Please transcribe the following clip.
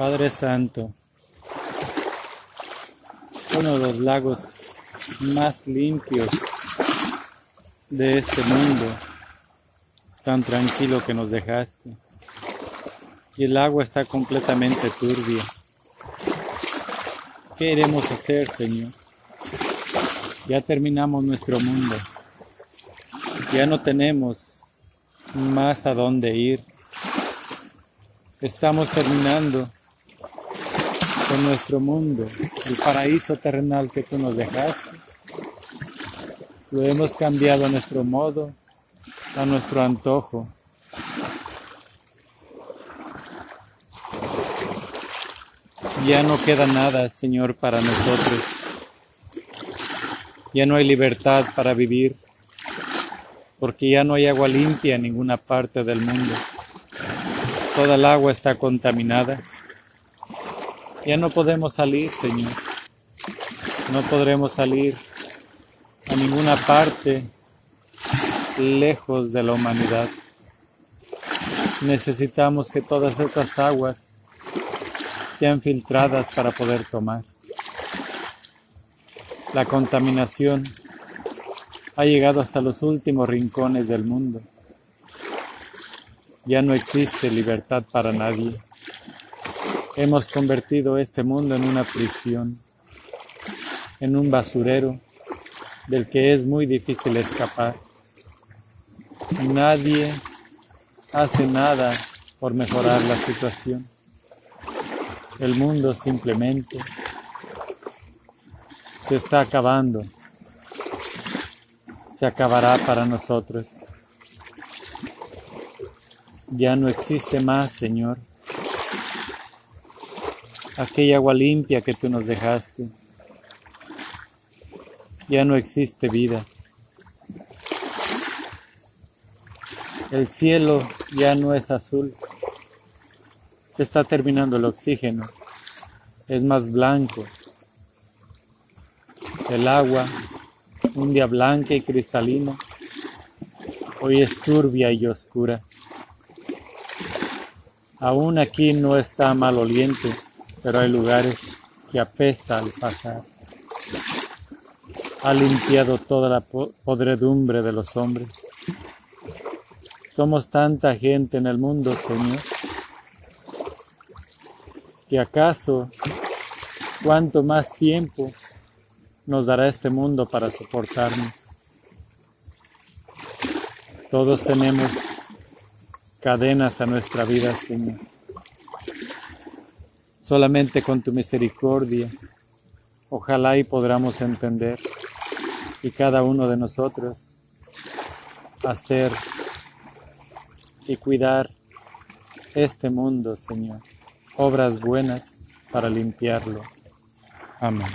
Padre Santo, uno de los lagos más limpios de este mundo, tan tranquilo que nos dejaste. Y el agua está completamente turbia. ¿Qué iremos a hacer, Señor? Ya terminamos nuestro mundo. Ya no tenemos más a dónde ir. Estamos terminando con nuestro mundo, el paraíso terrenal que tú nos dejaste. Lo hemos cambiado a nuestro modo, a nuestro antojo. Ya no queda nada, Señor, para nosotros. Ya no hay libertad para vivir, porque ya no hay agua limpia en ninguna parte del mundo. Toda el agua está contaminada. Ya no podemos salir, Señor. No podremos salir a ninguna parte lejos de la humanidad. Necesitamos que todas estas aguas sean filtradas para poder tomar. La contaminación ha llegado hasta los últimos rincones del mundo. Ya no existe libertad para nadie. Hemos convertido este mundo en una prisión, en un basurero del que es muy difícil escapar. Nadie hace nada por mejorar la situación. El mundo simplemente se está acabando. Se acabará para nosotros. Ya no existe más, Señor aquella agua limpia que tú nos dejaste. Ya no existe vida. El cielo ya no es azul. Se está terminando el oxígeno. Es más blanco. El agua, un día blanca y cristalina, hoy es turbia y oscura. Aún aquí no está maloliente pero hay lugares que apesta al pasar. Ha limpiado toda la podredumbre de los hombres. Somos tanta gente en el mundo, Señor, que acaso cuánto más tiempo nos dará este mundo para soportarnos. Todos tenemos cadenas a nuestra vida, Señor solamente con tu misericordia. Ojalá y podamos entender y cada uno de nosotros hacer y cuidar este mundo, Señor. Obras buenas para limpiarlo. Amén.